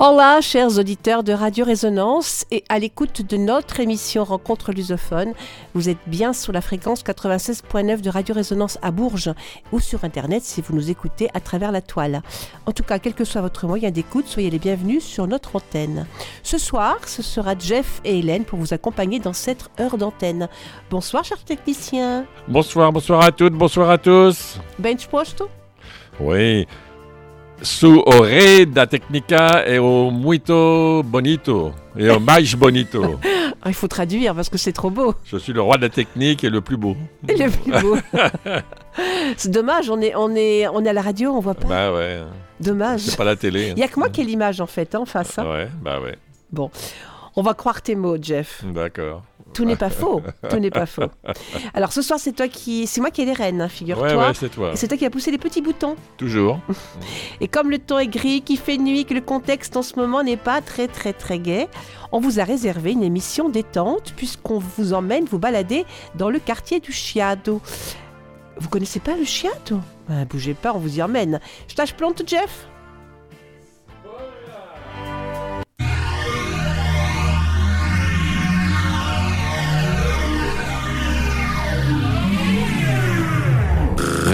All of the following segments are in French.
Hola, chers auditeurs de Radio Résonance et à l'écoute de notre émission Rencontre lusophone. Vous êtes bien sur la fréquence 96.9 de Radio Résonance à Bourges ou sur Internet si vous nous écoutez à travers la toile. En tout cas, quel que soit votre moyen d'écoute, soyez les bienvenus sur notre antenne. Ce soir, ce sera Jeff et Hélène pour vous accompagner dans cette heure d'antenne. Bonsoir, chers techniciens. Bonsoir, bonsoir à toutes, bonsoir à tous. Bench posto? Oui. Su da Technica et au muito bonito et au mais bonito. Ah, il faut traduire parce que c'est trop beau. Je suis le roi de la technique et le plus beau. Et le plus beau. c'est dommage, on est, on, est, on est à la radio, on voit pas. Bah ouais. Dommage. C'est pas la télé. Il n'y a que moi qui ai l'image en fait, hein, en face. Hein. Ouais, bah ouais. Bon, on va croire tes mots, Jeff. D'accord. Tout n'est pas faux. Tout n'est pas faux. Alors ce soir, c'est toi qui, c'est moi qui ai les rênes, hein, figure-toi. Ouais, ouais, c'est toi. Et c'est toi qui as poussé les petits boutons. Toujours. Et comme le temps est gris, qu'il fait nuit, que le contexte en ce moment n'est pas très très très gai, on vous a réservé une émission détente puisqu'on vous emmène vous balader dans le quartier du Chiado. Vous connaissez pas le Chiado? Ben, Bougez pas, on vous y emmène. Je tâche plante, Jeff?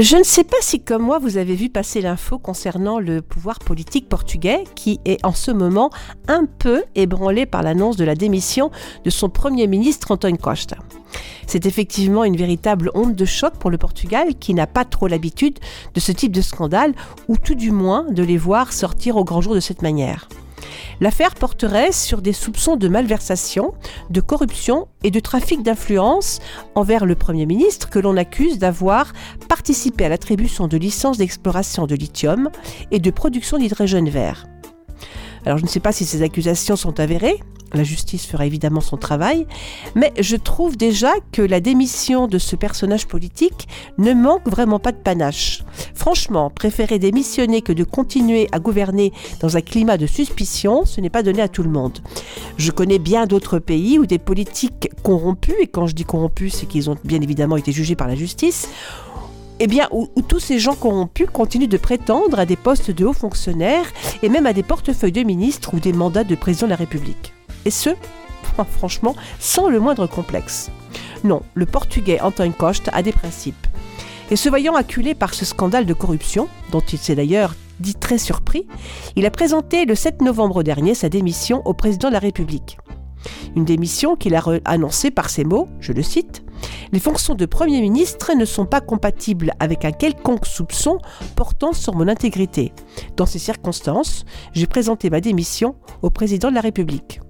Je ne sais pas si, comme moi, vous avez vu passer l'info concernant le pouvoir politique portugais, qui est en ce moment un peu ébranlé par l'annonce de la démission de son Premier ministre António Costa. C'est effectivement une véritable honte de choc pour le Portugal, qui n'a pas trop l'habitude de ce type de scandale, ou tout du moins de les voir sortir au grand jour de cette manière. L'affaire porterait sur des soupçons de malversation, de corruption et de trafic d'influence envers le Premier ministre que l'on accuse d'avoir participé à l'attribution de licences d'exploration de lithium et de production d'hydrogène vert. Alors je ne sais pas si ces accusations sont avérées, la justice fera évidemment son travail, mais je trouve déjà que la démission de ce personnage politique ne manque vraiment pas de panache. Franchement, préférer démissionner que de continuer à gouverner dans un climat de suspicion, ce n'est pas donné à tout le monde. Je connais bien d'autres pays où des politiques corrompus, et quand je dis corrompus, c'est qu'ils ont bien évidemment été jugés par la justice, eh bien, où, où, tous ces gens corrompus continuent de prétendre à des postes de hauts fonctionnaires et même à des portefeuilles de ministres ou des mandats de président de la République. Et ce, franchement, sans le moindre complexe. Non, le portugais Antoine Costa a des principes. Et se voyant acculé par ce scandale de corruption, dont il s'est d'ailleurs dit très surpris, il a présenté le 7 novembre dernier sa démission au président de la République. Une démission qu'il a annoncée par ces mots, je le cite, Les fonctions de Premier ministre ne sont pas compatibles avec un quelconque soupçon portant sur mon intégrité. Dans ces circonstances, j'ai présenté ma démission au président de la République.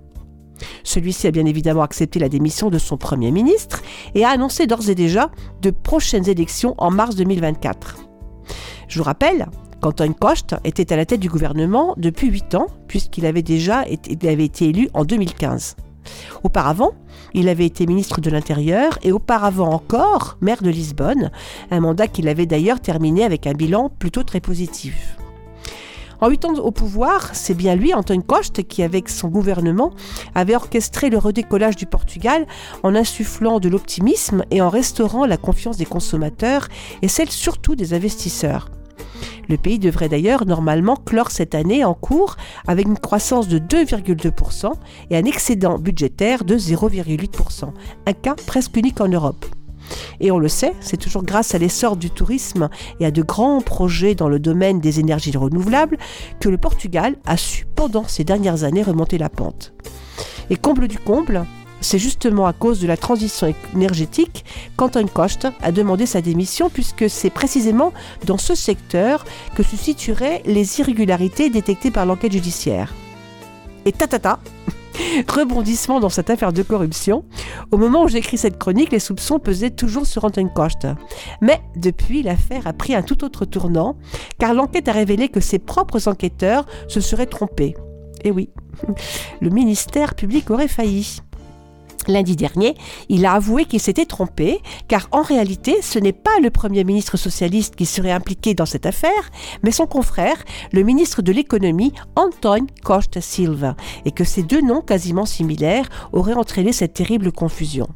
Celui-ci a bien évidemment accepté la démission de son Premier ministre et a annoncé d'ores et déjà de prochaines élections en mars 2024. Je vous rappelle qu'Antoine Costa était à la tête du gouvernement depuis 8 ans, puisqu'il avait déjà avait été élu en 2015. Auparavant, il avait été ministre de l'Intérieur et auparavant encore maire de Lisbonne, un mandat qu'il avait d'ailleurs terminé avec un bilan plutôt très positif. En huit ans au pouvoir, c'est bien lui, Antoine Costa, qui, avec son gouvernement, avait orchestré le redécollage du Portugal en insufflant de l'optimisme et en restaurant la confiance des consommateurs et celle surtout des investisseurs. Le pays devrait d'ailleurs normalement clore cette année en cours avec une croissance de 2,2% et un excédent budgétaire de 0,8%, un cas presque unique en Europe. Et on le sait, c'est toujours grâce à l'essor du tourisme et à de grands projets dans le domaine des énergies renouvelables que le Portugal a su pendant ces dernières années remonter la pente. Et comble du comble, c'est justement à cause de la transition énergétique qu'Antoine Costa a demandé sa démission puisque c'est précisément dans ce secteur que se situeraient les irrégularités détectées par l'enquête judiciaire. Et tatata, rebondissement dans cette affaire de corruption. Au moment où j'écris cette chronique, les soupçons pesaient toujours sur Antoine Costa. Mais depuis, l'affaire a pris un tout autre tournant, car l'enquête a révélé que ses propres enquêteurs se seraient trompés. Et oui, le ministère public aurait failli. Lundi dernier, il a avoué qu'il s'était trompé, car en réalité, ce n'est pas le Premier ministre socialiste qui serait impliqué dans cette affaire, mais son confrère, le ministre de l'économie, Anton Costa Silva, et que ces deux noms quasiment similaires auraient entraîné cette terrible confusion.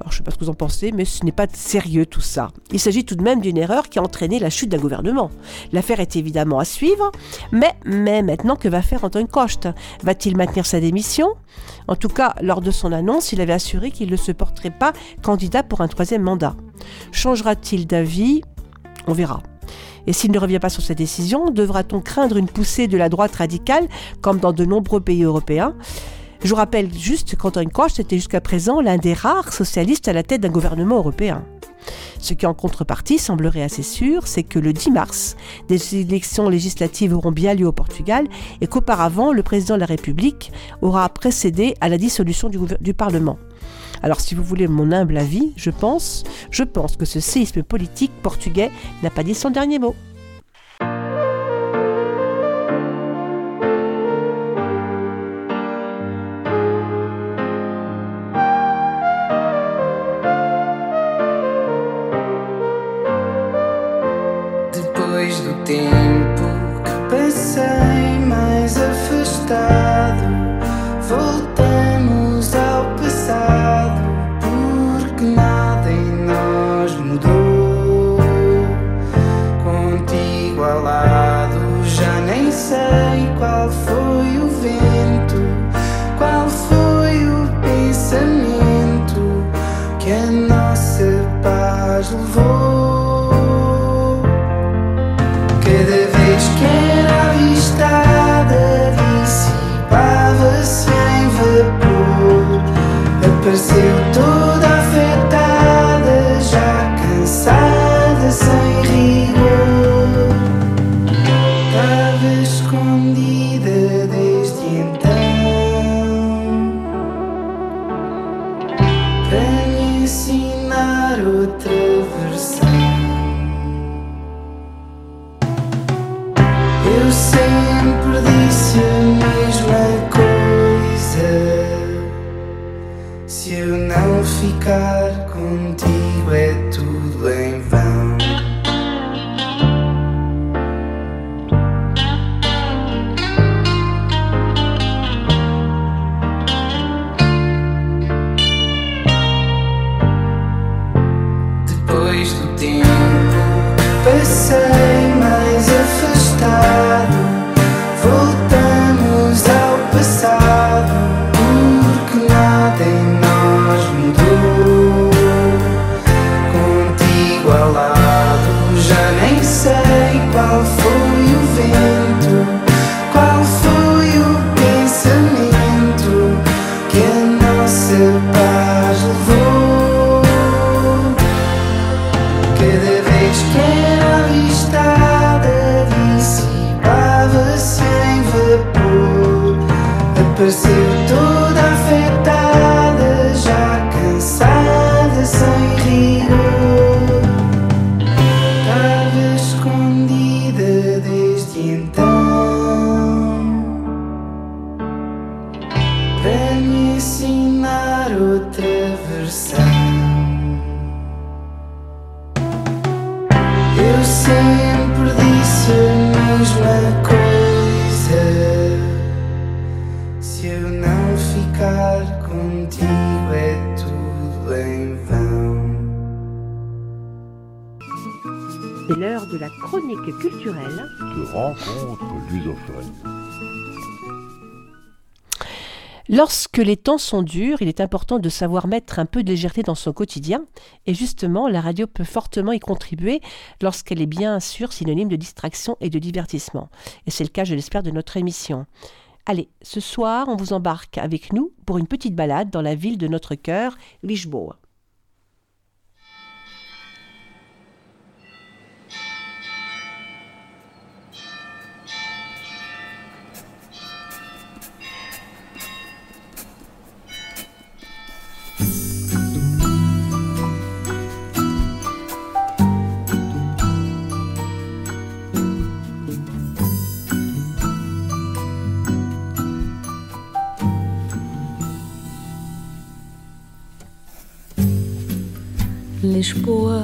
Alors, je ne sais pas ce que vous en pensez, mais ce n'est pas sérieux tout ça. Il s'agit tout de même d'une erreur qui a entraîné la chute d'un gouvernement. L'affaire est évidemment à suivre, mais, maintenant que va faire Anton Costa Va-t-il maintenir sa démission? En tout cas, lors de son annonce, il avait assuré qu'il ne se porterait pas candidat pour un troisième mandat. Changera-t-il d'avis? On verra. Et s'il ne revient pas sur sa décision, devra-t-on craindre une poussée de la droite radicale, comme dans de nombreux pays européens? Je vous rappelle juste qu'Antoine Koch était jusqu'à présent l'un des rares socialistes à la tête d'un gouvernement européen. Ce qui en contrepartie semblerait assez sûr, c'est que le 10 mars, des élections législatives auront bien lieu au Portugal et qu'auparavant, le président de la République aura précédé à la dissolution du, du Parlement. Alors si vous voulez mon humble avis, je pense, je pense que ce séisme politique portugais n'a pas dit son dernier mot. está. Lorsque les temps sont durs, il est important de savoir mettre un peu de légèreté dans son quotidien. Et justement, la radio peut fortement y contribuer lorsqu'elle est bien sûr synonyme de distraction et de divertissement. Et c'est le cas, je l'espère, de notre émission. Allez, ce soir, on vous embarque avec nous pour une petite balade dans la ville de notre cœur, Lisboa. Lisboa,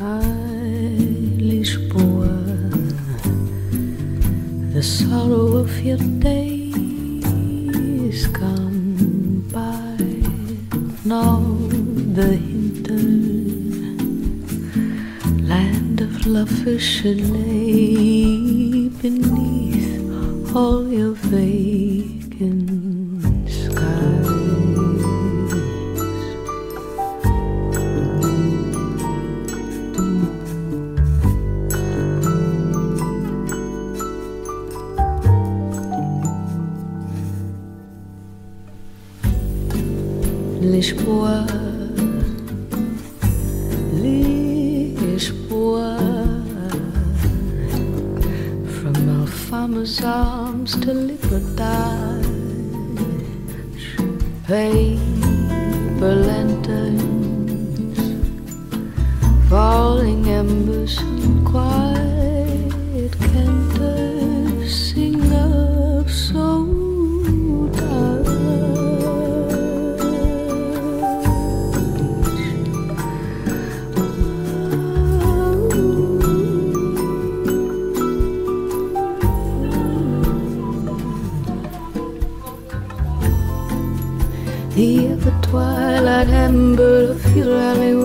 ay, Lisboa, the sorrow of your days gone by. Now the hinter land of lovers should lay beneath all your vacant Lisboa, Lisboa, from Alfama's arms to Libertad, paper lanterns, falling embers and quiet remember of you really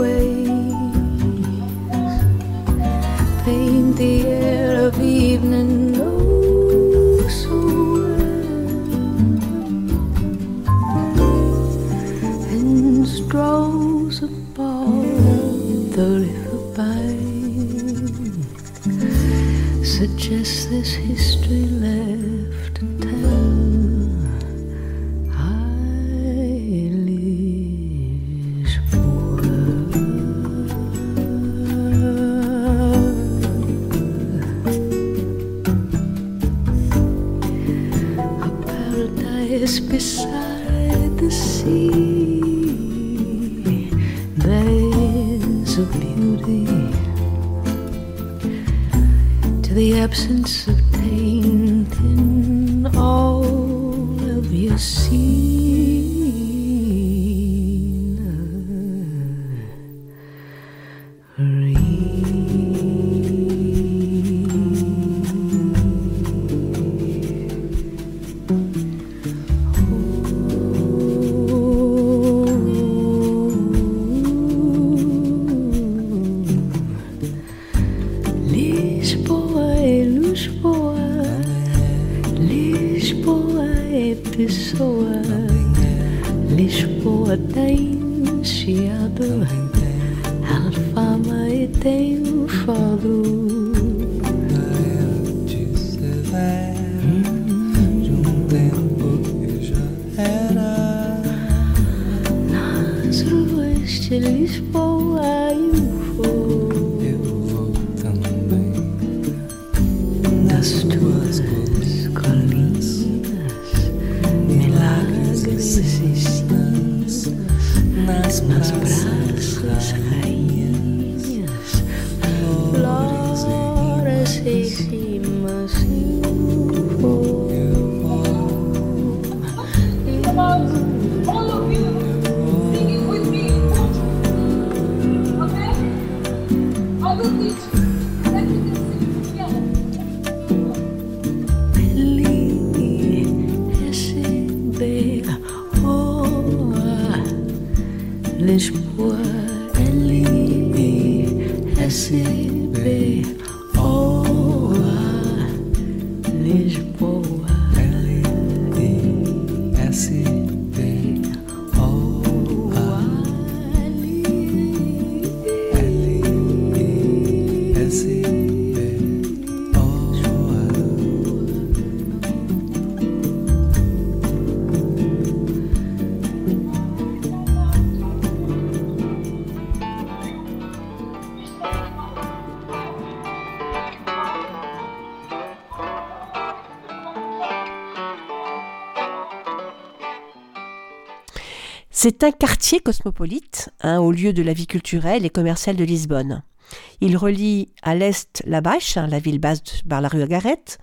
Lisboa, Lisboa, Lisboa é pessoa, Lisboa tem chiado, Alfama e tem o fado. C'est un quartier cosmopolite, hein, au lieu de la vie culturelle et commerciale de Lisbonne. Il relie à l'est la Baixa, la ville basse par la rue Agarette,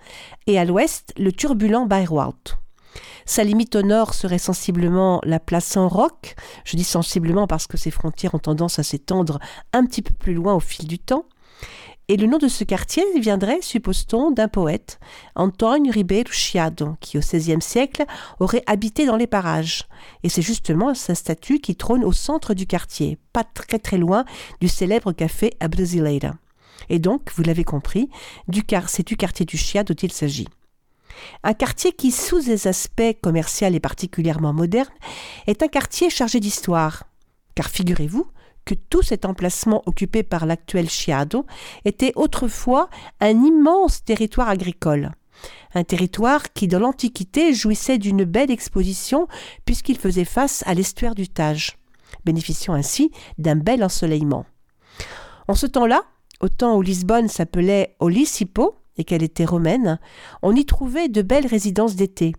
et à l'ouest le turbulent Bayreuth. Sa limite au nord serait sensiblement la place Saint-Roch. Je dis sensiblement parce que ses frontières ont tendance à s'étendre un petit peu plus loin au fil du temps. Et le nom de ce quartier viendrait, suppose-t-on, d'un poète, Antonio Ribeiro Chiado, qui au XVIe siècle aurait habité dans les parages. Et c'est justement sa statue qui trône au centre du quartier, pas très très loin du célèbre café à Brasileira. Et donc, vous l'avez compris, c'est du quartier du Chiado dont il s'agit. Un quartier qui, sous des aspects commerciaux et particulièrement modernes, est un quartier chargé d'histoire. Car figurez-vous que tout cet emplacement occupé par l'actuel Chiado était autrefois un immense territoire agricole. Un territoire qui, dans l'Antiquité, jouissait d'une belle exposition puisqu'il faisait face à l'estuaire du Tage, bénéficiant ainsi d'un bel ensoleillement. En ce temps-là, au temps où Lisbonne s'appelait Olisipo, et qu'elle était romaine, on y trouvait de belles résidences d'été.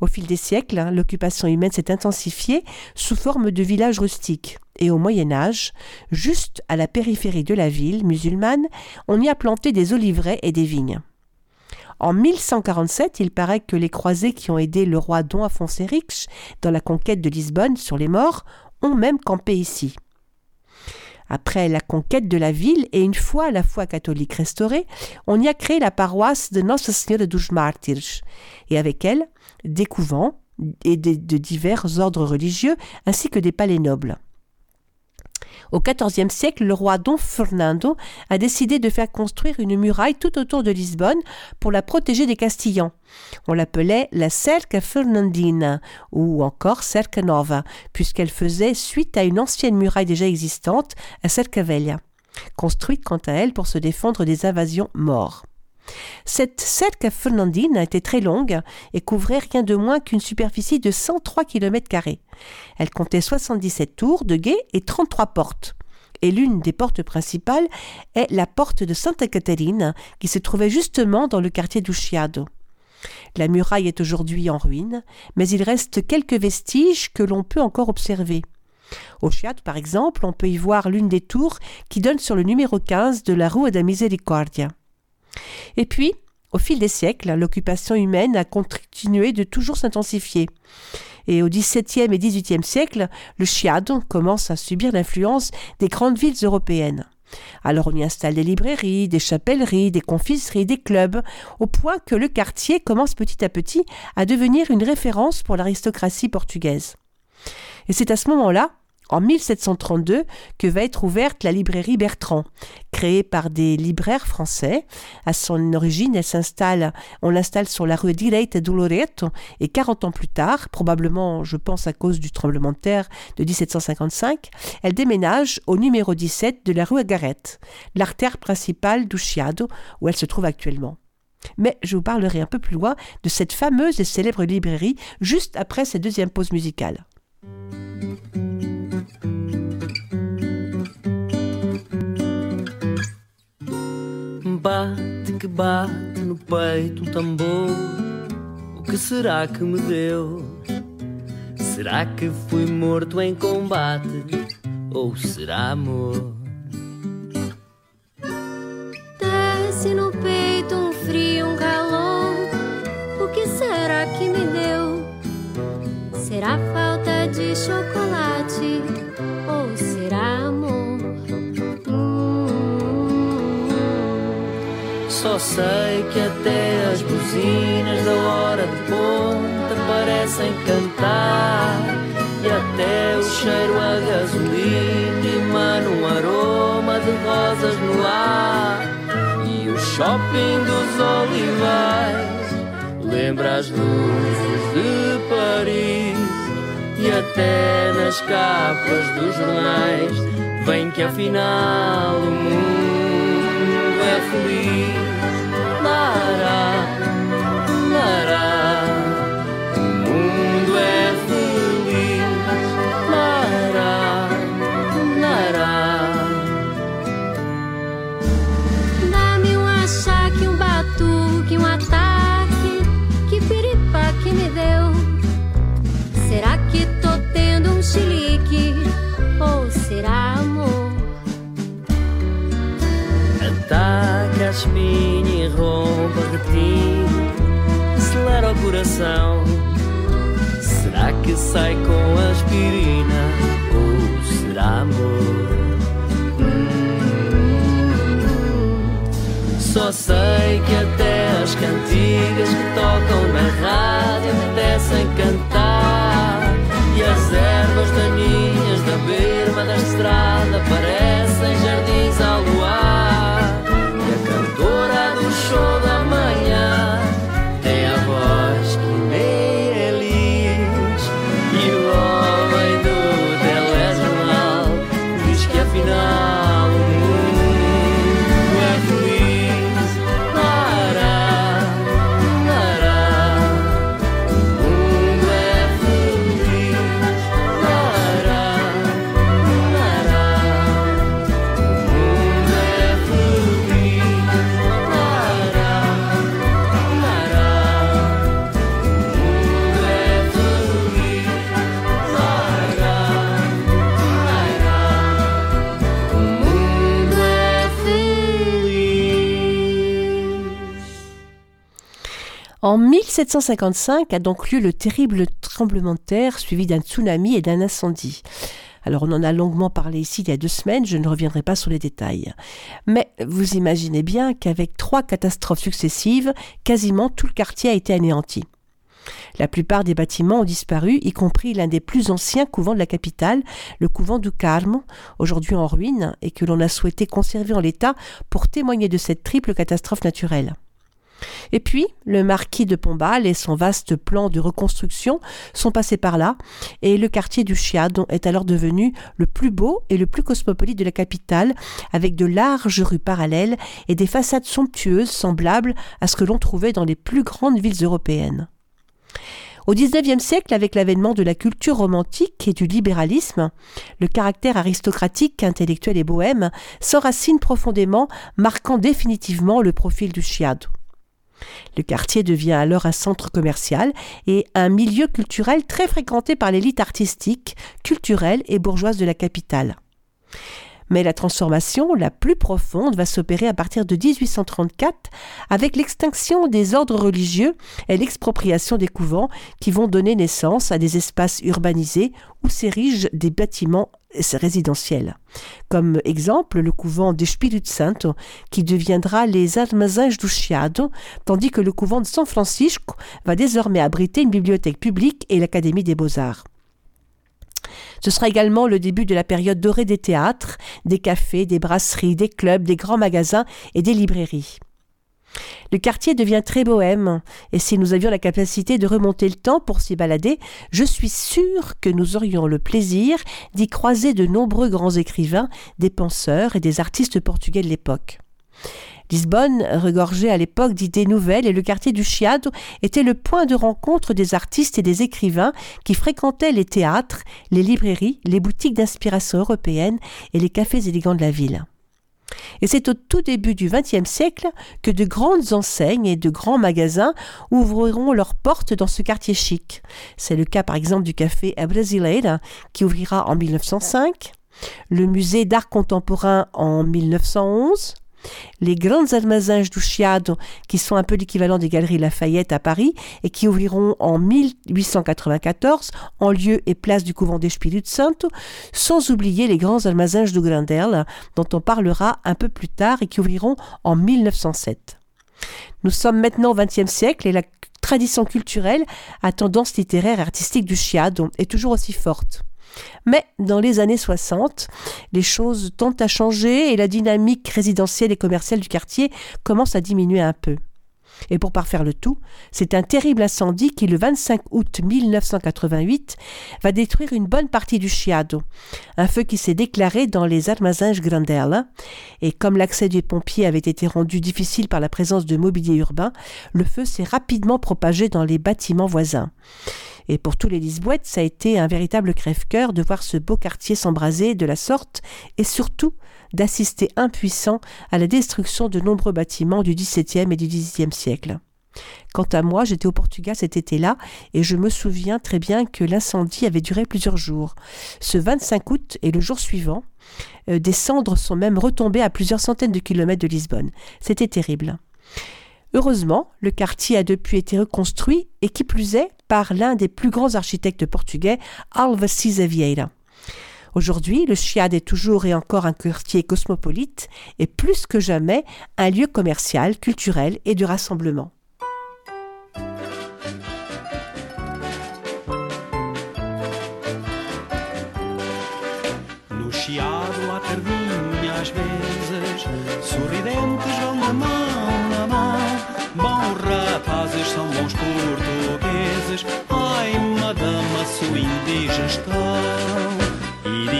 Au fil des siècles, l'occupation humaine s'est intensifiée sous forme de villages rustiques. Et au Moyen Âge, juste à la périphérie de la ville musulmane, on y a planté des oliveraies et des vignes. En 1147, il paraît que les croisés qui ont aidé le roi Don Afonso dans la conquête de Lisbonne sur les morts ont même campé ici. Après la conquête de la ville et une fois la foi catholique restaurée, on y a créé la paroisse de Seigneur de dos Mártires et avec elle des couvents et de divers ordres religieux ainsi que des palais nobles. Au XIVe siècle, le roi Don Fernando a décidé de faire construire une muraille tout autour de Lisbonne pour la protéger des Castillans. On l'appelait la Cerca Fernandina ou encore Cerca Nova, puisqu'elle faisait suite à une ancienne muraille déjà existante à Cerca Velha, construite quant à elle pour se défendre des invasions morts. Cette cerca fernandine était très longue et couvrait rien de moins qu'une superficie de 103 km. Elle comptait 77 tours de guet et 33 portes. Et l'une des portes principales est la porte de Santa Catarina, qui se trouvait justement dans le quartier d'Usciado. La muraille est aujourd'hui en ruine, mais il reste quelques vestiges que l'on peut encore observer. Au Chiado, par exemple, on peut y voir l'une des tours qui donne sur le numéro 15 de la Rue da Misericordia. Et puis, au fil des siècles, l'occupation humaine a continué de toujours s'intensifier. Et au XVIIe et XVIIIe siècle, le Chiado commence à subir l'influence des grandes villes européennes. Alors on y installe des librairies, des chapelleries, des confiseries, des clubs, au point que le quartier commence petit à petit à devenir une référence pour l'aristocratie portugaise. Et c'est à ce moment-là en 1732 que va être ouverte la librairie Bertrand, créée par des libraires français. À son origine, elle s'installe, on l'installe sur la rue Direita do Loreto et 40 ans plus tard, probablement, je pense à cause du tremblement de terre de 1755, elle déménage au numéro 17 de la rue Agarette, l'artère principale d'Usciado où elle se trouve actuellement. Mais je vous parlerai un peu plus loin de cette fameuse et célèbre librairie juste après cette deuxième pause musicale. Bate que bate no peito um tambor. O que será que me deu? Será que fui morto em combate? Ou será amor? Sei que até as buzinas da hora de ponta parecem cantar. E até o cheiro a gasolina emana um aroma de rosas no ar. E o shopping dos olivais lembra as luzes de Paris. E até nas capas dos jornais vem que afinal o mundo as minha roupa de ti acelera o coração. Será que sai com a aspirina ou será amor? Só sei que até as cantigas que tocam na rádio me descem cantar e as ervas daninhas da berma da estrada parecem jardins à lua. En 1755 a donc lieu le terrible tremblement de terre suivi d'un tsunami et d'un incendie. Alors on en a longuement parlé ici il y a deux semaines, je ne reviendrai pas sur les détails. Mais vous imaginez bien qu'avec trois catastrophes successives, quasiment tout le quartier a été anéanti. La plupart des bâtiments ont disparu, y compris l'un des plus anciens couvents de la capitale, le couvent du Carme, aujourd'hui en ruine, et que l'on a souhaité conserver en l'état pour témoigner de cette triple catastrophe naturelle. Et puis, le marquis de Pombal et son vaste plan de reconstruction sont passés par là, et le quartier du Chiad est alors devenu le plus beau et le plus cosmopolite de la capitale, avec de larges rues parallèles et des façades somptueuses semblables à ce que l'on trouvait dans les plus grandes villes européennes. Au XIXe siècle, avec l'avènement de la culture romantique et du libéralisme, le caractère aristocratique, intellectuel et bohème s'enracine profondément, marquant définitivement le profil du Chiado. Le quartier devient alors un centre commercial et un milieu culturel très fréquenté par l'élite artistique, culturelle et bourgeoise de la capitale. Mais la transformation la plus profonde va s'opérer à partir de 1834 avec l'extinction des ordres religieux et l'expropriation des couvents qui vont donner naissance à des espaces urbanisés où s'érigent des bâtiments résidentiels. Comme exemple, le couvent de Spirit Santo qui deviendra les Armazéns do Chiado, tandis que le couvent de San Francisco va désormais abriter une bibliothèque publique et l'Académie des beaux-arts. Ce sera également le début de la période dorée des théâtres, des cafés, des brasseries, des clubs, des grands magasins et des librairies. Le quartier devient très bohème, et si nous avions la capacité de remonter le temps pour s'y balader, je suis sûr que nous aurions le plaisir d'y croiser de nombreux grands écrivains, des penseurs et des artistes portugais de l'époque. Lisbonne regorgeait à l'époque d'idées nouvelles et le quartier du Chiado était le point de rencontre des artistes et des écrivains qui fréquentaient les théâtres, les librairies, les boutiques d'inspiration européenne et les cafés élégants de la ville. Et c'est au tout début du XXe siècle que de grandes enseignes et de grands magasins ouvriront leurs portes dans ce quartier chic. C'est le cas par exemple du café A Brasileira qui ouvrira en 1905, le musée d'art contemporain en 1911, les grandes armazins du Chiado, qui sont un peu l'équivalent des galeries Lafayette à Paris et qui ouvriront en 1894 en lieu et place du couvent d'Espírito Santo, sans oublier les grands armazins du Grandel, dont on parlera un peu plus tard et qui ouvriront en 1907. Nous sommes maintenant au XXe siècle et la tradition culturelle à tendance littéraire et artistique du Chiado est toujours aussi forte. Mais dans les années 60, les choses tendent à changer et la dynamique résidentielle et commerciale du quartier commence à diminuer un peu. Et pour parfaire le tout, c'est un terrible incendie qui, le 25 août 1988, va détruire une bonne partie du Chiado. Un feu qui s'est déclaré dans les Armazins Grandel. Et comme l'accès des pompiers avait été rendu difficile par la présence de mobilier urbain, le feu s'est rapidement propagé dans les bâtiments voisins. Et pour tous les Lisboètes, ça a été un véritable crève-cœur de voir ce beau quartier s'embraser de la sorte et surtout d'assister impuissant à la destruction de nombreux bâtiments du XVIIe et du XVIIIe siècle. Quant à moi, j'étais au Portugal cet été-là et je me souviens très bien que l'incendie avait duré plusieurs jours. Ce 25 août et le jour suivant, euh, des cendres sont même retombées à plusieurs centaines de kilomètres de Lisbonne. C'était terrible. Heureusement, le quartier a depuis été reconstruit et qui plus est par l'un des plus grands architectes portugais, Alves Vieira. Aujourd'hui, le Chiad est toujours et encore un quartier cosmopolite et plus que jamais un lieu commercial, culturel et de rassemblement.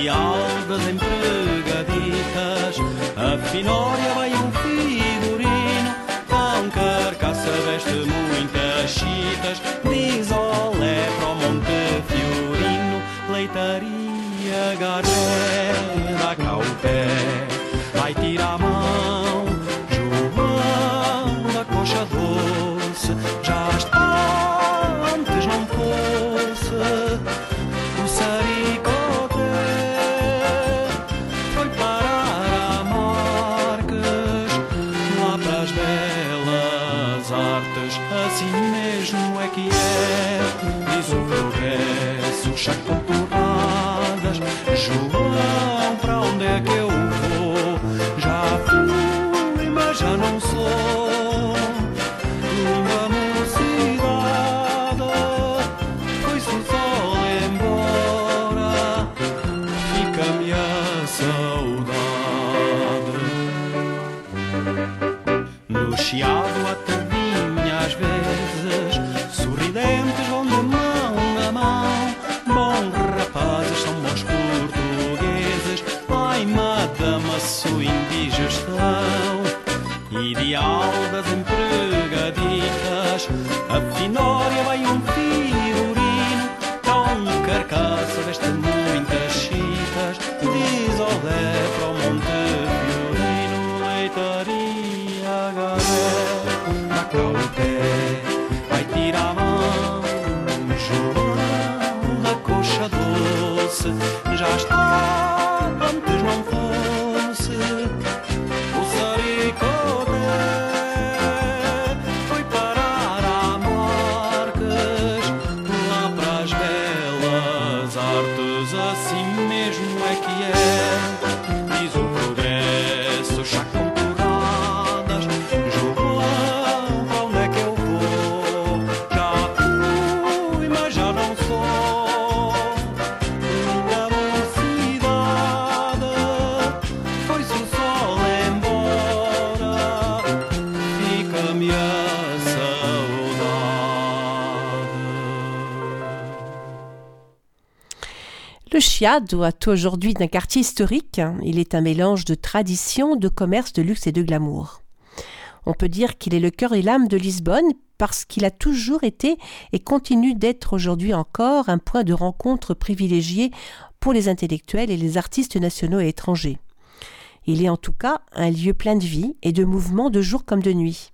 Ideal das empregaditas A finória vai um figurino Tão carcaça veste muitas chitas Diz olé para o Monte Fiorino Leitaria Garé Le est aujourd'hui d'un quartier historique. Il est un mélange de tradition, de commerce, de luxe et de glamour. On peut dire qu'il est le cœur et l'âme de Lisbonne parce qu'il a toujours été et continue d'être aujourd'hui encore un point de rencontre privilégié pour les intellectuels et les artistes nationaux et étrangers. Il est en tout cas un lieu plein de vie et de mouvement de jour comme de nuit.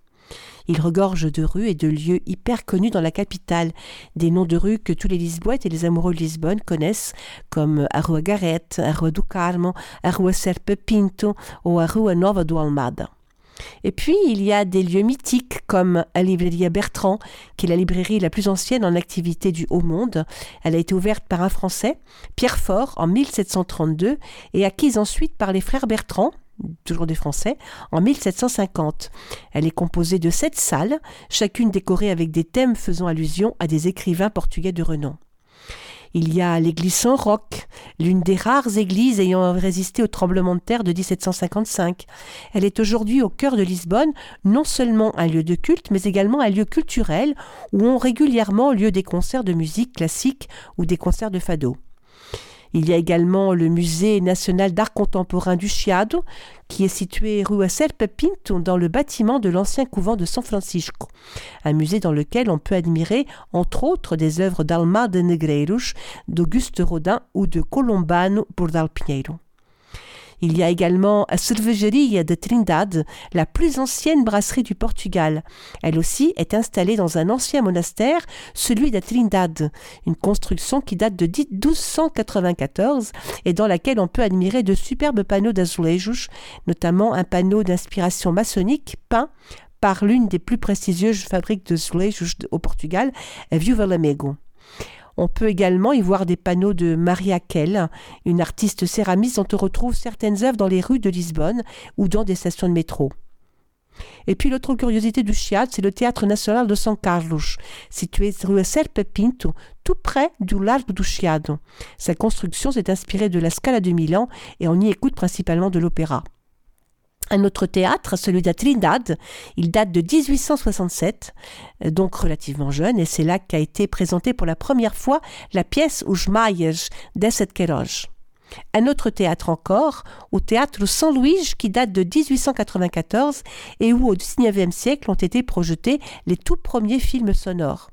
Il regorge de rues et de lieux hyper connus dans la capitale, des noms de rues que tous les Lisboètes et les amoureux de Lisbonne connaissent, comme a Rua Garrett, a do Carmo, a Serpe Pinto ou a Nova do Almada. Et puis, il y a des lieux mythiques comme la Librairie Bertrand, qui est la librairie la plus ancienne en activité du Haut Monde. Elle a été ouverte par un Français, Pierre Fort, en 1732 et acquise ensuite par les frères Bertrand, toujours des Français, en 1750. Elle est composée de sept salles, chacune décorée avec des thèmes faisant allusion à des écrivains portugais de renom. Il y a l'église Saint-Roch, l'une des rares églises ayant résisté au tremblement de terre de 1755. Elle est aujourd'hui au cœur de Lisbonne, non seulement un lieu de culte, mais également un lieu culturel où ont régulièrement lieu des concerts de musique classique ou des concerts de fado. Il y a également le musée national d'art contemporain du Chiado, qui est situé rue Serpe Pinto dans le bâtiment de l'ancien couvent de San Francisco. Un musée dans lequel on peut admirer, entre autres, des œuvres d'Alma de Negreiros, d'Auguste Rodin ou de Colombano Bordal Pinheiro. Il y a également la Cervejeria de Trindade, la plus ancienne brasserie du Portugal. Elle aussi est installée dans un ancien monastère, celui de Trindade, une construction qui date de 1294 et dans laquelle on peut admirer de superbes panneaux d'azulejos, notamment un panneau d'inspiration maçonnique peint par l'une des plus prestigieuses fabriques d'azulejos au Portugal, Viúva Lamego. On peut également y voir des panneaux de Maria Kell, une artiste céramiste dont on retrouve certaines œuvres dans les rues de Lisbonne ou dans des stations de métro. Et puis l'autre curiosité du Chiad, c'est le Théâtre national de San Carlos, situé rue Serpe Pinto, tout près du Largo du Chiado. Sa construction s'est inspirée de la Scala de Milan et on y écoute principalement de l'opéra. Un autre théâtre, celui de Trindade, il date de 1867, euh, donc relativement jeune, et c'est là qu'a été présentée pour la première fois la pièce Os Maias Queiroz. Un autre théâtre encore, au théâtre Saint Louis, qui date de 1894 et où au XIXe siècle ont été projetés les tout premiers films sonores.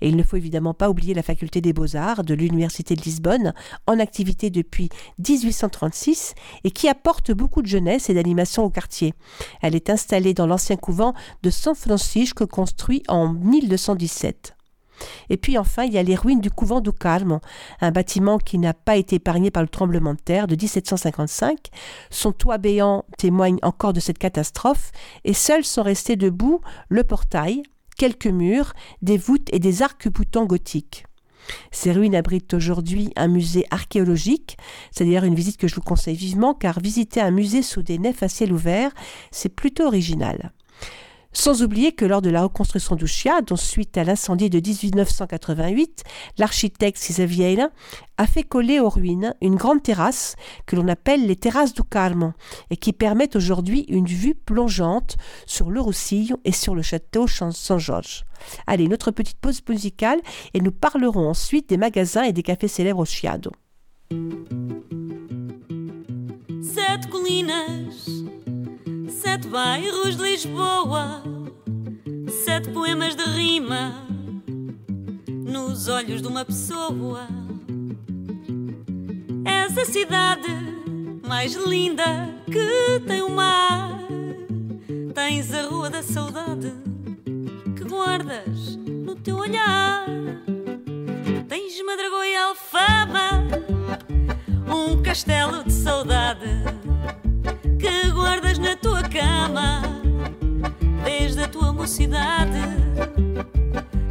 Et il ne faut évidemment pas oublier la faculté des beaux-arts de l'Université de Lisbonne, en activité depuis 1836 et qui apporte beaucoup de jeunesse et d'animation au quartier. Elle est installée dans l'ancien couvent de San Francisco construit en 1217. Et puis enfin, il y a les ruines du couvent du Carme, un bâtiment qui n'a pas été épargné par le tremblement de terre de 1755. Son toit béant témoigne encore de cette catastrophe, et seuls sont restés debout le portail, quelques murs, des voûtes et des arcs-boutants gothiques. Ces ruines abritent aujourd'hui un musée archéologique, c'est d'ailleurs une visite que je vous conseille vivement car visiter un musée sous des nefs à ciel ouvert, c'est plutôt original. Sans oublier que lors de la reconstruction du dont suite à l'incendie de 1988, l'architecte Cisa a fait coller aux ruines une grande terrasse que l'on appelle les terrasses du Carme et qui permettent aujourd'hui une vue plongeante sur le Roussillon et sur le château Saint-Georges. Allez, une autre petite pause musicale et nous parlerons ensuite des magasins et des cafés célèbres au Chiado. Sete bairros de Lisboa, sete poemas de rima nos olhos de uma pessoa. És a cidade mais linda que tem o mar. Tens a rua da saudade que guardas no teu olhar. Tens Madragoa e Alfama, um castelo de saudade que guardas na tua cama desde a tua mocidade.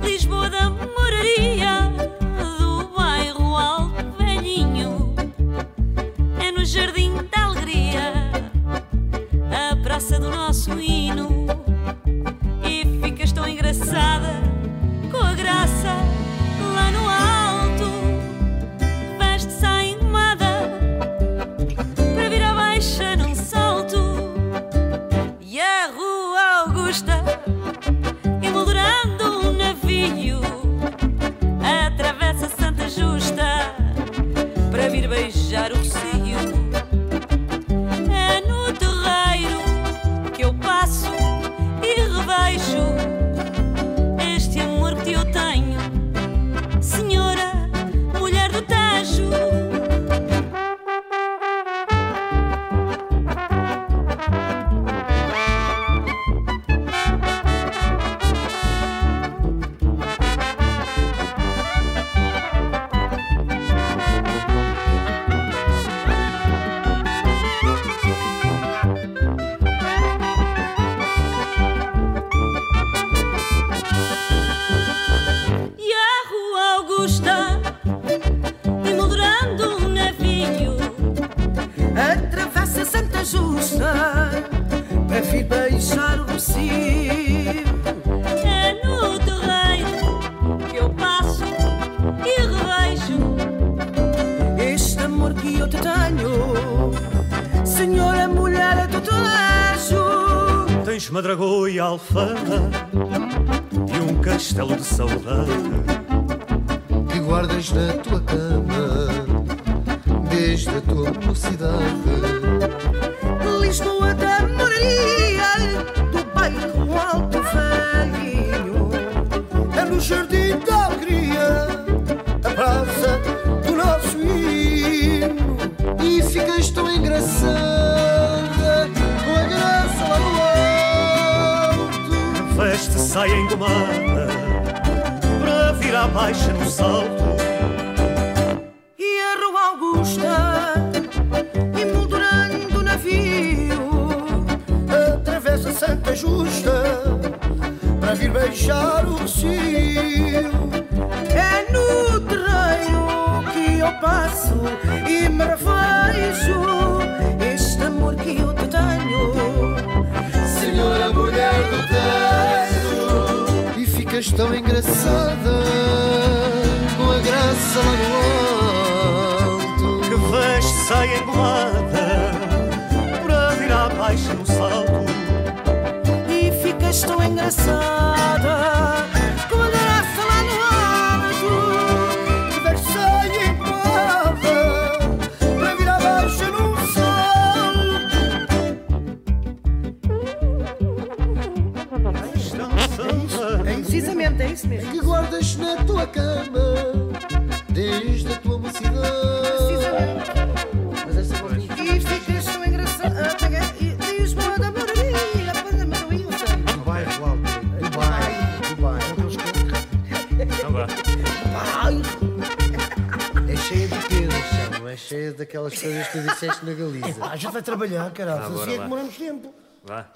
Lisboa da moraria do bairro Alto Velhinho é no Jardim da Alegria, a praça do nosso hino. coração. Caralho. Ah, bora assim é que lá. demoramos tempo. Vá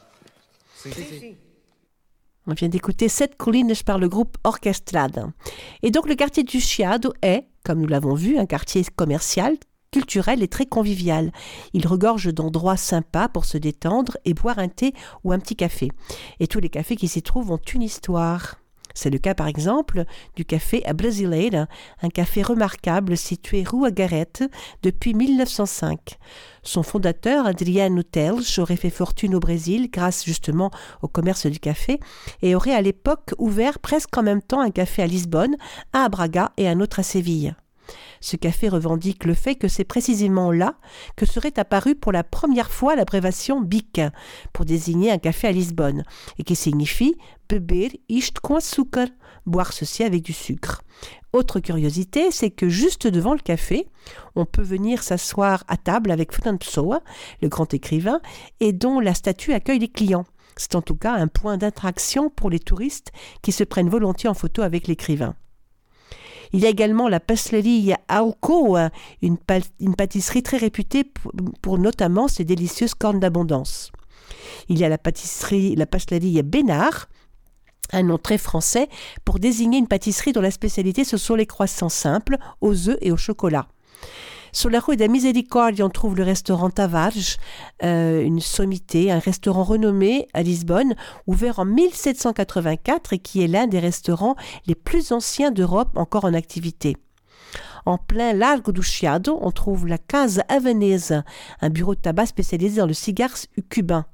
On vient d'écouter Sept collines par le groupe Orchestrade. Et donc le quartier du Chiado est, comme nous l'avons vu, un quartier commercial, culturel et très convivial. Il regorge d'endroits sympas pour se détendre et boire un thé ou un petit café. Et tous les cafés qui s'y trouvent ont une histoire. C'est le cas par exemple du café à Brasileira, un café remarquable situé rue Agarette depuis 1905. Son fondateur, Adriano Teles, aurait fait fortune au Brésil grâce justement au commerce du café et aurait à l'époque ouvert presque en même temps un café à Lisbonne, un à Braga et un autre à Séville. Ce café revendique le fait que c'est précisément là que serait apparue pour la première fois l'abrévation BIC pour désigner un café à Lisbonne et qui signifie beber isto com açúcar, boire ceci avec du sucre. Autre curiosité, c'est que juste devant le café, on peut venir s'asseoir à table avec Fernando Pessoa, le grand écrivain, et dont la statue accueille les clients. C'est en tout cas un point d'attraction pour les touristes qui se prennent volontiers en photo avec l'écrivain. Il y a également la pastelerie une, pa- une pâtisserie très réputée pour, pour notamment ses délicieuses cornes d'abondance. Il y a la pâtisserie, la pastelerie Bénard, un nom très français pour désigner une pâtisserie dont la spécialité ce sont les croissants simples, aux œufs et au chocolat. Sur la rue de la Miséricorde, on trouve le restaurant Tavares, euh, une sommité, un restaurant renommé à Lisbonne, ouvert en 1784 et qui est l'un des restaurants les plus anciens d'Europe encore en activité. En plein Largo do Chiado, on trouve la Casa Havanesa, un bureau de tabac spécialisé dans le cigare cubain.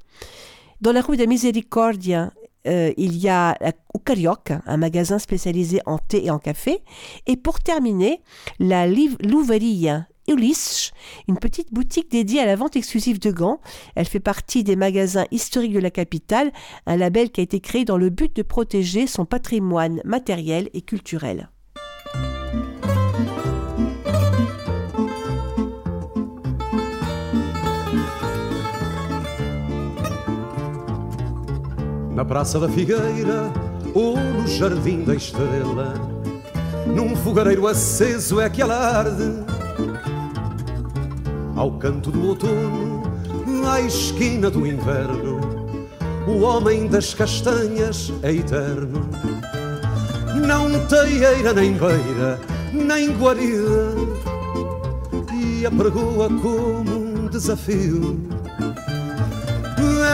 Dans la rue de la Miséricordia, euh, il y a au Carioca, un magasin spécialisé en thé et en café. Et pour terminer, la Louveria Ulysse, une petite boutique dédiée à la vente exclusive de gants. Elle fait partie des magasins historiques de la capitale, un label qui a été créé dans le but de protéger son patrimoine matériel et culturel. Na Praça da Figueira ou no. Ao canto do outono, à esquina do inverno, o homem das castanhas é eterno. Não tem eira nem beira, nem guarida, e apregoa como um desafio.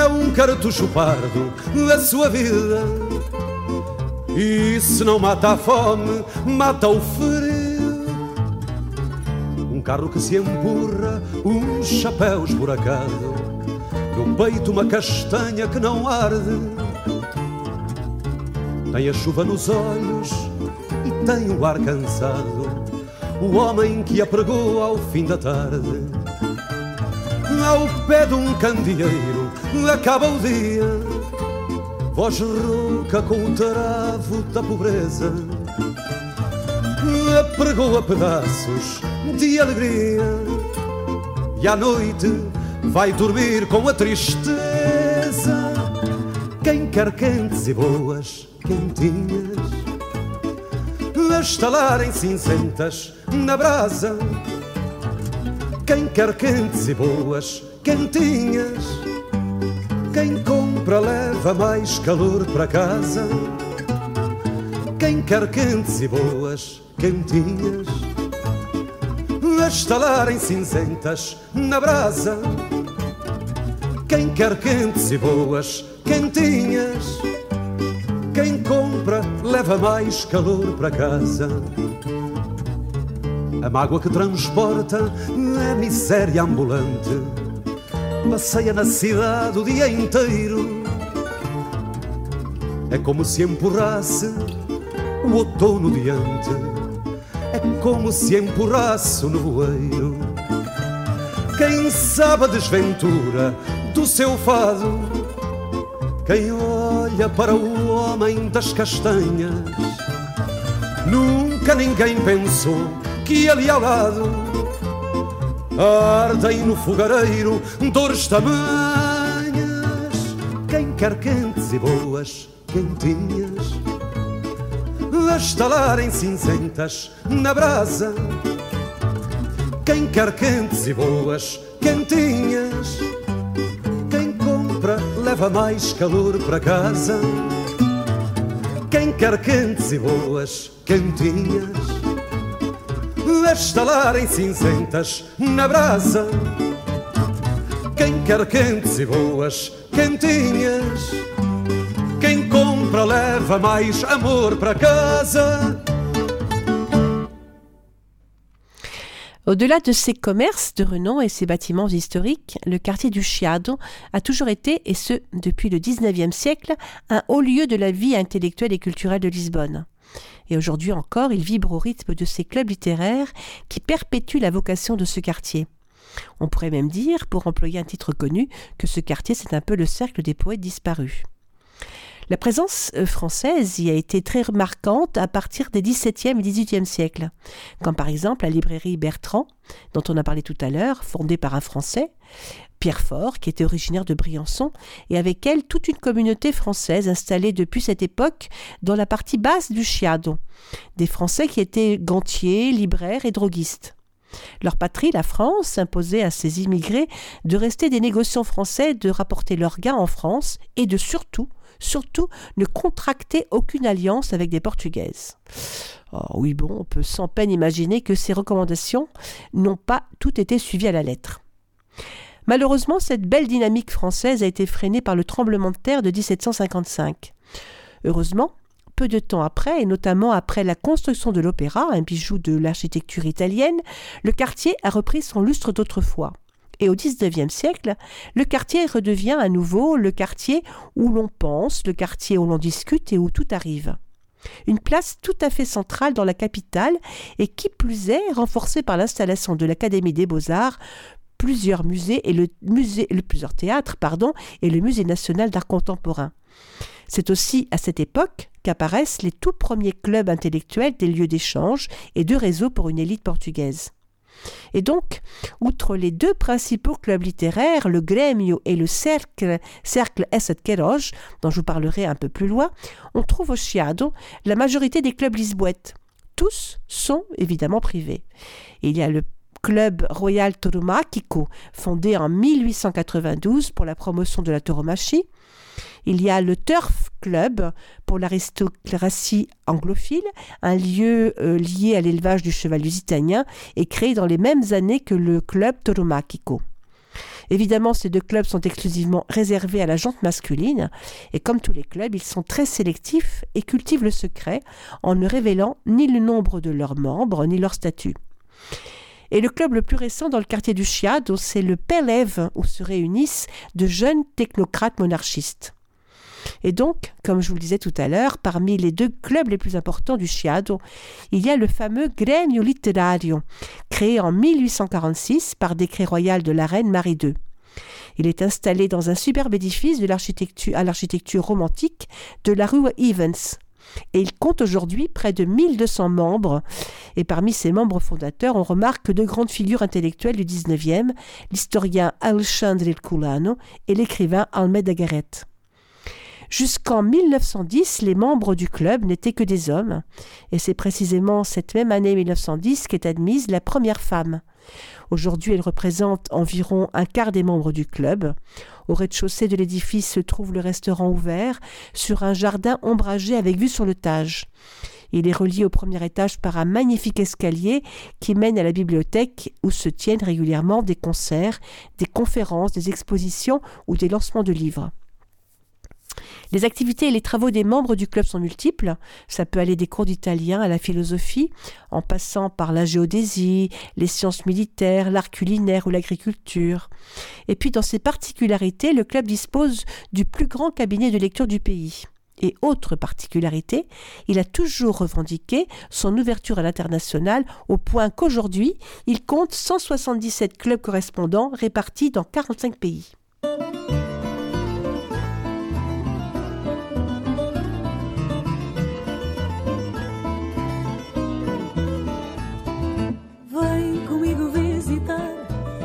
É um cartucho pardo a sua vida. E se não mata a fome, mata o frio. Carro que se empurra, um chapéu esburacado. No peito uma castanha que não arde. Tem a chuva nos olhos e tem o ar cansado. O homem que a pregou ao fim da tarde. Ao pé de um candeeiro acaba o dia Voz rouca com o travo da pobreza Pregou a pedaços de alegria. E à noite vai dormir com a tristeza. Quem quer quentes e boas quentinhas? A estalarem cinzentas na brasa. Quem quer quentes e boas quentinhas? Quem compra leva mais calor para casa. Quem quer quentes e boas quentinhas estalarem cinzentas na brasa. Quem quer quentes e boas, quentinhas. Quem compra leva mais calor para casa. A mágoa que transporta é miséria ambulante. Passeia na cidade o dia inteiro. É como se empurrasse o outono diante. É como se empurrasse o nevoeiro. Quem sabe a desventura do seu fado, quem olha para o homem das castanhas, nunca ninguém pensou que ali ao lado ardem no fogareiro dores tamanhas. Quem quer quentes e boas, quentinhas, a estalarem cinzentas na brasa. Quem quer quentes e boas, quentinhas, quem compra leva mais calor para casa. Quem quer quentes e boas, quentinhas, a estalarem cinzentas na brasa. Quem quer quentes e boas, quentinhas, Au-delà de ses commerces de renom et ses bâtiments historiques, le quartier du Chiado a toujours été, et ce depuis le XIXe siècle, un haut lieu de la vie intellectuelle et culturelle de Lisbonne. Et aujourd'hui encore, il vibre au rythme de ces clubs littéraires qui perpétuent la vocation de ce quartier. On pourrait même dire, pour employer un titre connu, que ce quartier c'est un peu le cercle des poètes disparus. La présence euh, française y a été très marquante à partir des XVIIe et XVIIIe siècles, comme par exemple la librairie Bertrand, dont on a parlé tout à l'heure, fondée par un Français, Pierre Fort, qui était originaire de Briançon, et avec elle toute une communauté française installée depuis cette époque dans la partie basse du Chiado, des Français qui étaient gantiers, libraires et droguistes. Leur patrie, la France, imposait à ces immigrés de rester des négociants français, de rapporter leurs gains en France et de surtout surtout ne contracter aucune alliance avec des Portugaises. Oh, oui, bon, on peut sans peine imaginer que ces recommandations n'ont pas toutes été suivies à la lettre. Malheureusement, cette belle dynamique française a été freinée par le tremblement de terre de 1755. Heureusement, peu de temps après, et notamment après la construction de l'opéra, un bijou de l'architecture italienne, le quartier a repris son lustre d'autrefois. Et au XIXe siècle, le quartier redevient à nouveau le quartier où l'on pense, le quartier où l'on discute et où tout arrive. Une place tout à fait centrale dans la capitale et qui plus est renforcée par l'installation de l'Académie des Beaux-Arts, plusieurs musées et le musée, plusieurs théâtres, pardon, et le Musée national d'art contemporain. C'est aussi à cette époque qu'apparaissent les tout premiers clubs intellectuels des lieux d'échange et de réseau pour une élite portugaise. Et donc, outre les deux principaux clubs littéraires, le Grêmio et le Cercle, Cercle Esset dont je vous parlerai un peu plus loin, on trouve au Chiado la majorité des clubs lisboètes. Tous sont évidemment privés. Il y a le Club Royal Tauromáquico, fondé en 1892 pour la promotion de la tauromachie. Il y a le Turf Club pour l'aristocratie anglophile, un lieu euh, lié à l'élevage du cheval lusitanien et créé dans les mêmes années que le Club Tauromáquico. Évidemment, ces deux clubs sont exclusivement réservés à la jante masculine, et comme tous les clubs, ils sont très sélectifs et cultivent le secret en ne révélant ni le nombre de leurs membres ni leur statut. Et le club le plus récent dans le quartier du Chiado, c'est le Pelève, où se réunissent de jeunes technocrates monarchistes. Et donc, comme je vous le disais tout à l'heure, parmi les deux clubs les plus importants du Chiado, il y a le fameux Grêmio Literario, créé en 1846 par décret royal de la reine Marie II. Il est installé dans un superbe édifice de à l'architecture romantique de la rue Evans. Et il compte aujourd'hui près de 1200 membres. Et parmi ses membres fondateurs, on remarque deux grandes figures intellectuelles du 19e, l'historien Alexandre Culano et l'écrivain Almeida Garrett. Jusqu'en 1910, les membres du club n'étaient que des hommes, et c'est précisément cette même année 1910 qu'est admise la première femme. Aujourd'hui, elle représente environ un quart des membres du club. Au rez-de-chaussée de l'édifice se trouve le restaurant ouvert sur un jardin ombragé avec vue sur le Tage. Il est relié au premier étage par un magnifique escalier qui mène à la bibliothèque où se tiennent régulièrement des concerts, des conférences, des expositions ou des lancements de livres. Les activités et les travaux des membres du club sont multiples. Ça peut aller des cours d'italien à la philosophie, en passant par la géodésie, les sciences militaires, l'art culinaire ou l'agriculture. Et puis dans ses particularités, le club dispose du plus grand cabinet de lecture du pays. Et autre particularité, il a toujours revendiqué son ouverture à l'international au point qu'aujourd'hui, il compte 177 clubs correspondants répartis dans 45 pays.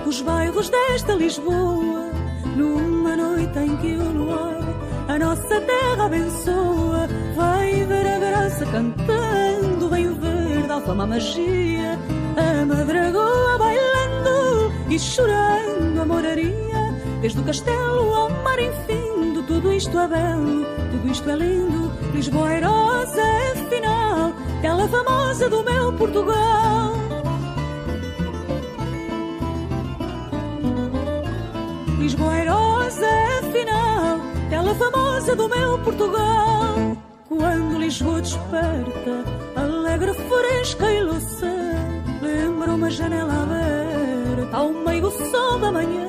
Os bairros desta Lisboa Numa noite em que o luar a nossa terra abençoa Vem ver a graça cantando Vem ver da fama a magia A madragoa bailando E chorando a moraria Desde o castelo ao mar infindo Tudo isto é belo, tudo isto é lindo Lisboa airosa é final Tela famosa do meu Portugal Lisboa é final, tela famosa do meu Portugal. Quando Lisboa desperta, alegre, fresca e louça, lembra uma janela aberta ao meio do sol da manhã.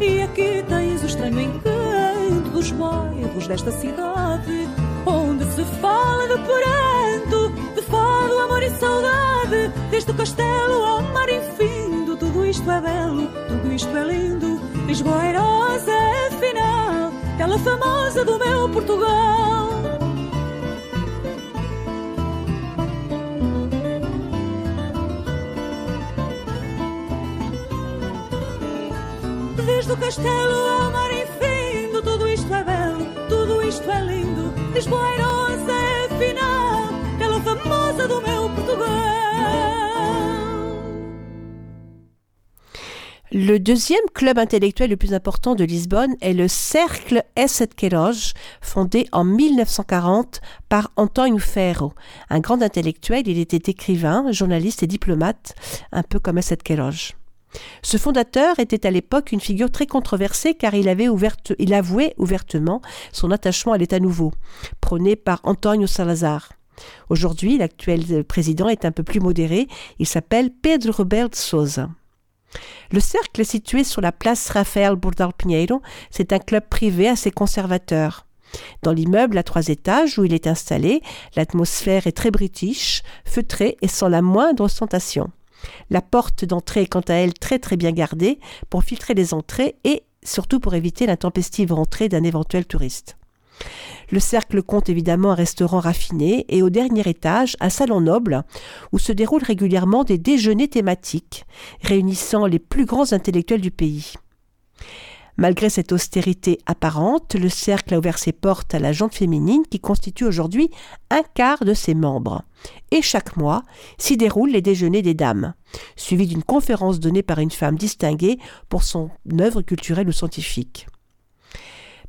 E aqui tens o estranho encanto dos bairros desta cidade, onde se fala de pranto, de fado, amor e saudade, desde o castelo ao mar infindo. Tudo isto é belo, tudo isto é lindo. Lisboa airosa é final, tela famosa do meu Portugal. Desde o castelo ao mar infindo, tudo isto é belo, tudo isto é lindo. Lisboa Le deuxième club intellectuel le plus important de Lisbonne est le Cercle Esset Queiroz, fondé en 1940 par Antonio Ferro. Un grand intellectuel, il était écrivain, journaliste et diplomate, un peu comme Esset Queiroz. Ce fondateur était à l'époque une figure très controversée car il, avait avouait ouvertement son attachement à l'État nouveau, prôné par Antonio Salazar. Aujourd'hui, l'actuel président est un peu plus modéré, il s'appelle Pedro Roberto Sousa. Le cercle est situé sur la place Rafael Burdal Pinheiro. C'est un club privé assez conservateur. Dans l'immeuble à trois étages où il est installé, l'atmosphère est très british, feutrée et sans la moindre ostentation. La porte d'entrée est quant à elle très très bien gardée pour filtrer les entrées et surtout pour éviter l'intempestive rentrée d'un éventuel touriste. Le cercle compte évidemment un restaurant raffiné et au dernier étage un salon noble où se déroulent régulièrement des déjeuners thématiques réunissant les plus grands intellectuels du pays. Malgré cette austérité apparente, le cercle a ouvert ses portes à la jante féminine qui constitue aujourd'hui un quart de ses membres. Et chaque mois s'y déroulent les déjeuners des dames, suivis d'une conférence donnée par une femme distinguée pour son œuvre culturelle ou scientifique.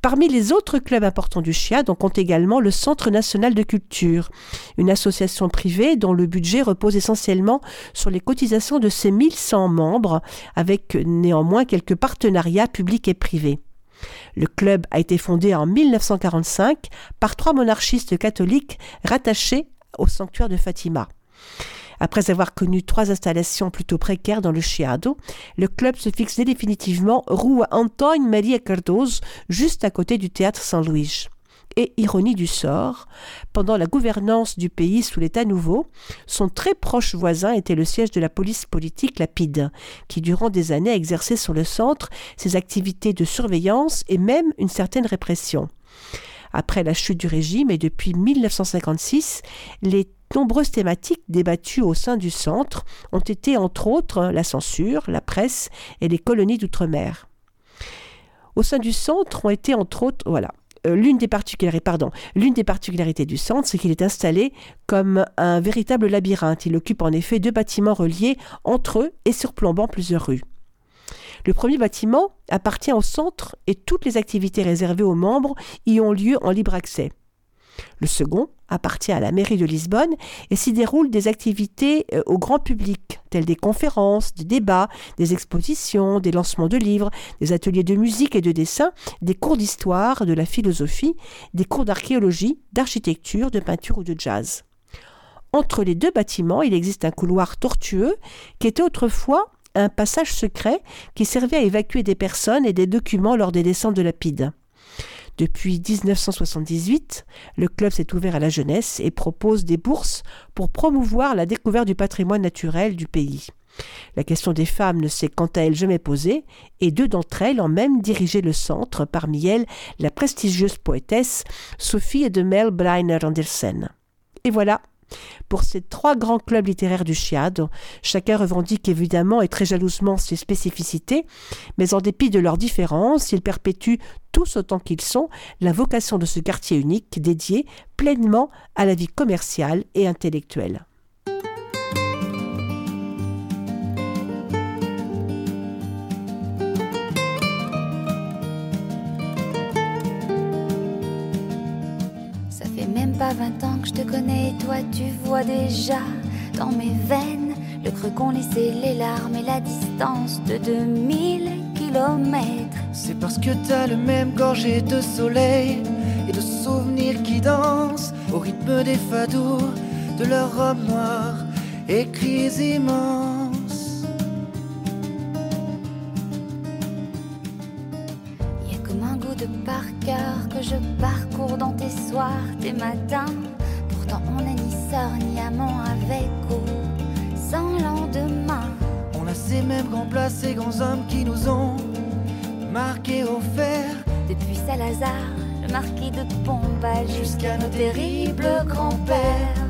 Parmi les autres clubs importants du CHIAD, on compte également le Centre national de culture, une association privée dont le budget repose essentiellement sur les cotisations de ses 1100 membres, avec néanmoins quelques partenariats publics et privés. Le club a été fondé en 1945 par trois monarchistes catholiques rattachés au sanctuaire de Fatima. Après avoir connu trois installations plutôt précaires dans le Chiado, le club se fixe définitivement rue Antoine Maria Cardoso, juste à côté du théâtre Saint-Louis. Et ironie du sort, pendant la gouvernance du pays sous l'État nouveau, son très proche voisin était le siège de la police politique, la PID, qui durant des années a exercé sur le centre ses activités de surveillance et même une certaine répression. Après la chute du régime et depuis 1956, les nombreuses thématiques débattues au sein du centre ont été entre autres la censure, la presse et les colonies d'outre-mer. Au sein du centre ont été entre autres, voilà, euh, l'une des particularités, l'une des particularités du centre, c'est qu'il est installé comme un véritable labyrinthe. Il occupe en effet deux bâtiments reliés entre eux et surplombant plusieurs rues. Le premier bâtiment appartient au centre et toutes les activités réservées aux membres y ont lieu en libre accès. Le second appartient à la mairie de Lisbonne et s'y déroulent des activités euh, au grand public, telles des conférences, des débats, des expositions, des lancements de livres, des ateliers de musique et de dessin, des cours d'histoire, de la philosophie, des cours d'archéologie, d'architecture, de peinture ou de jazz. Entre les deux bâtiments, il existe un couloir tortueux qui était autrefois un passage secret qui servait à évacuer des personnes et des documents lors des descentes de Lapide. Depuis 1978, le club s'est ouvert à la jeunesse et propose des bourses pour promouvoir la découverte du patrimoine naturel du pays. La question des femmes ne s'est quant à elle jamais posée, et deux d'entre elles ont même dirigé le centre, parmi elles la prestigieuse poétesse Sophie de Mel Breiner Andersen. Et voilà, pour ces trois grands clubs littéraires du Chiad. Chacun revendique évidemment et très jalousement ses spécificités, mais en dépit de leurs différences, ils perpétuent tous autant qu'ils sont la vocation de ce quartier unique dédié pleinement à la vie commerciale et intellectuelle. Pas vingt ans que je te connais, toi tu vois déjà dans mes veines le creux qu'ont laissé les larmes et la distance de 2000 kilomètres. C'est parce que t'as le même gorgé de soleil et de souvenirs qui dansent au rythme des fadours de leur robe noire, écrits immenses. De par cœur que je parcours dans tes soirs, tes matins. Pourtant on n'est ni sœur ni amant avec ou sans lendemain. On a ces mêmes grands plats, ces grands hommes qui nous ont marqué au fer. Depuis Salazar, le marquis de Pombal, jusqu'à nos terribles grands-pères.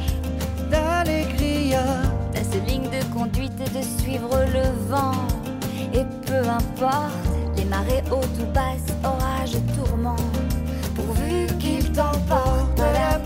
d'allégria. T'as ces lignes de conduite et de suivre le vent. Et peu importe, les marées hautes ou basses, orages, tourments, pourvu qu'ils t'emportent. Para,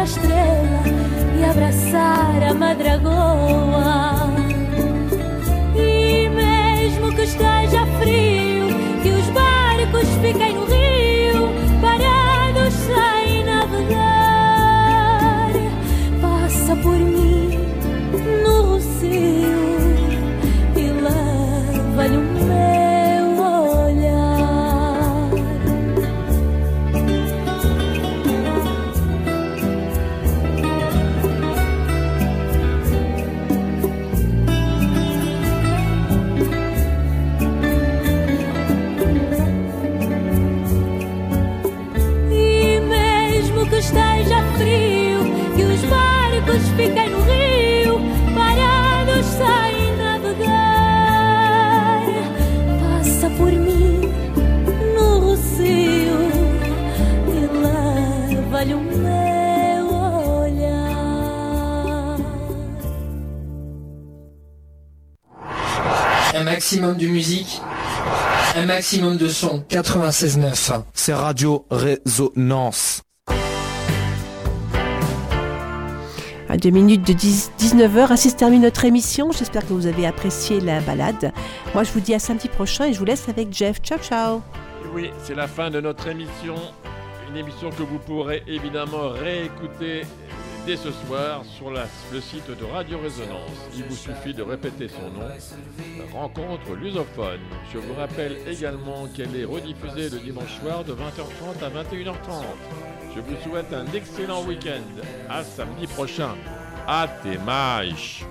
outra estrela e abraçar a madragoa. maximum de musique, un maximum de son. 96.9, c'est Radio Résonance. À deux minutes de 10, 19h, ainsi se termine notre émission. J'espère que vous avez apprécié la balade. Moi, je vous dis à samedi prochain et je vous laisse avec Jeff. Ciao, ciao. Oui, c'est la fin de notre émission. Une émission que vous pourrez évidemment réécouter ce soir sur le site de Radio Résonance. Il vous suffit de répéter son nom, Rencontre Lusophone. Je vous rappelle également qu'elle est rediffusée le dimanche soir de 20h30 à 21h30. Je vous souhaite un excellent week-end. À samedi prochain. À tes mais.